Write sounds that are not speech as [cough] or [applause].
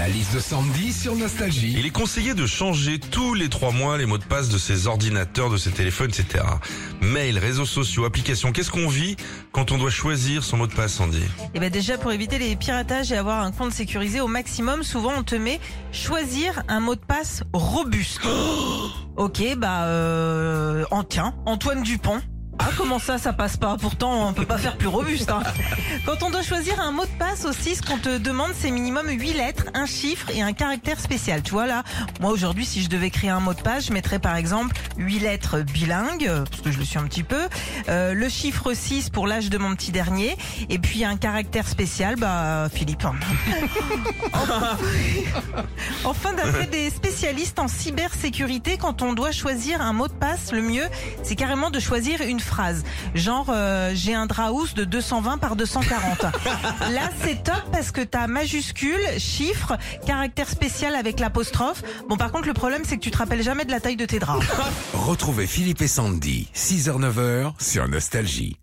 La liste de Sandy sur Nostalgie. Il est conseillé de changer tous les trois mois les mots de passe de ses ordinateurs, de ses téléphones, etc. Mail, réseaux sociaux, applications. Qu'est-ce qu'on vit quand on doit choisir son mot de passe, Sandy? Et ben déjà pour éviter les piratages et avoir un compte sécurisé au maximum, souvent on te met choisir un mot de passe robuste. [gasps] ok, bah euh, en tiens, Antoine Dupont. Ah comment ça ça passe pas Pourtant on peut pas faire plus robuste. hein. Quand on doit choisir un mot de passe aussi, ce qu'on te demande c'est minimum 8 lettres, un chiffre et un caractère spécial. Tu vois là, moi aujourd'hui si je devais créer un mot de passe, je mettrais par exemple 8 lettres bilingues, parce que je le suis un petit peu, euh, le chiffre 6 pour l'âge de mon petit dernier, et puis un caractère spécial, bah Philippe. [laughs] Enfin, d'après des spécialistes en cybersécurité, quand on doit choisir un mot de passe, le mieux, c'est carrément de choisir une phrase. Genre, euh, j'ai un Draus de 220 par 240. [laughs] Là, c'est top parce que t'as majuscule, chiffre, caractère spécial avec l'apostrophe. Bon, par contre, le problème, c'est que tu te rappelles jamais de la taille de tes draps. [laughs] Retrouvez Philippe et Sandy, 6h-9h sur Nostalgie.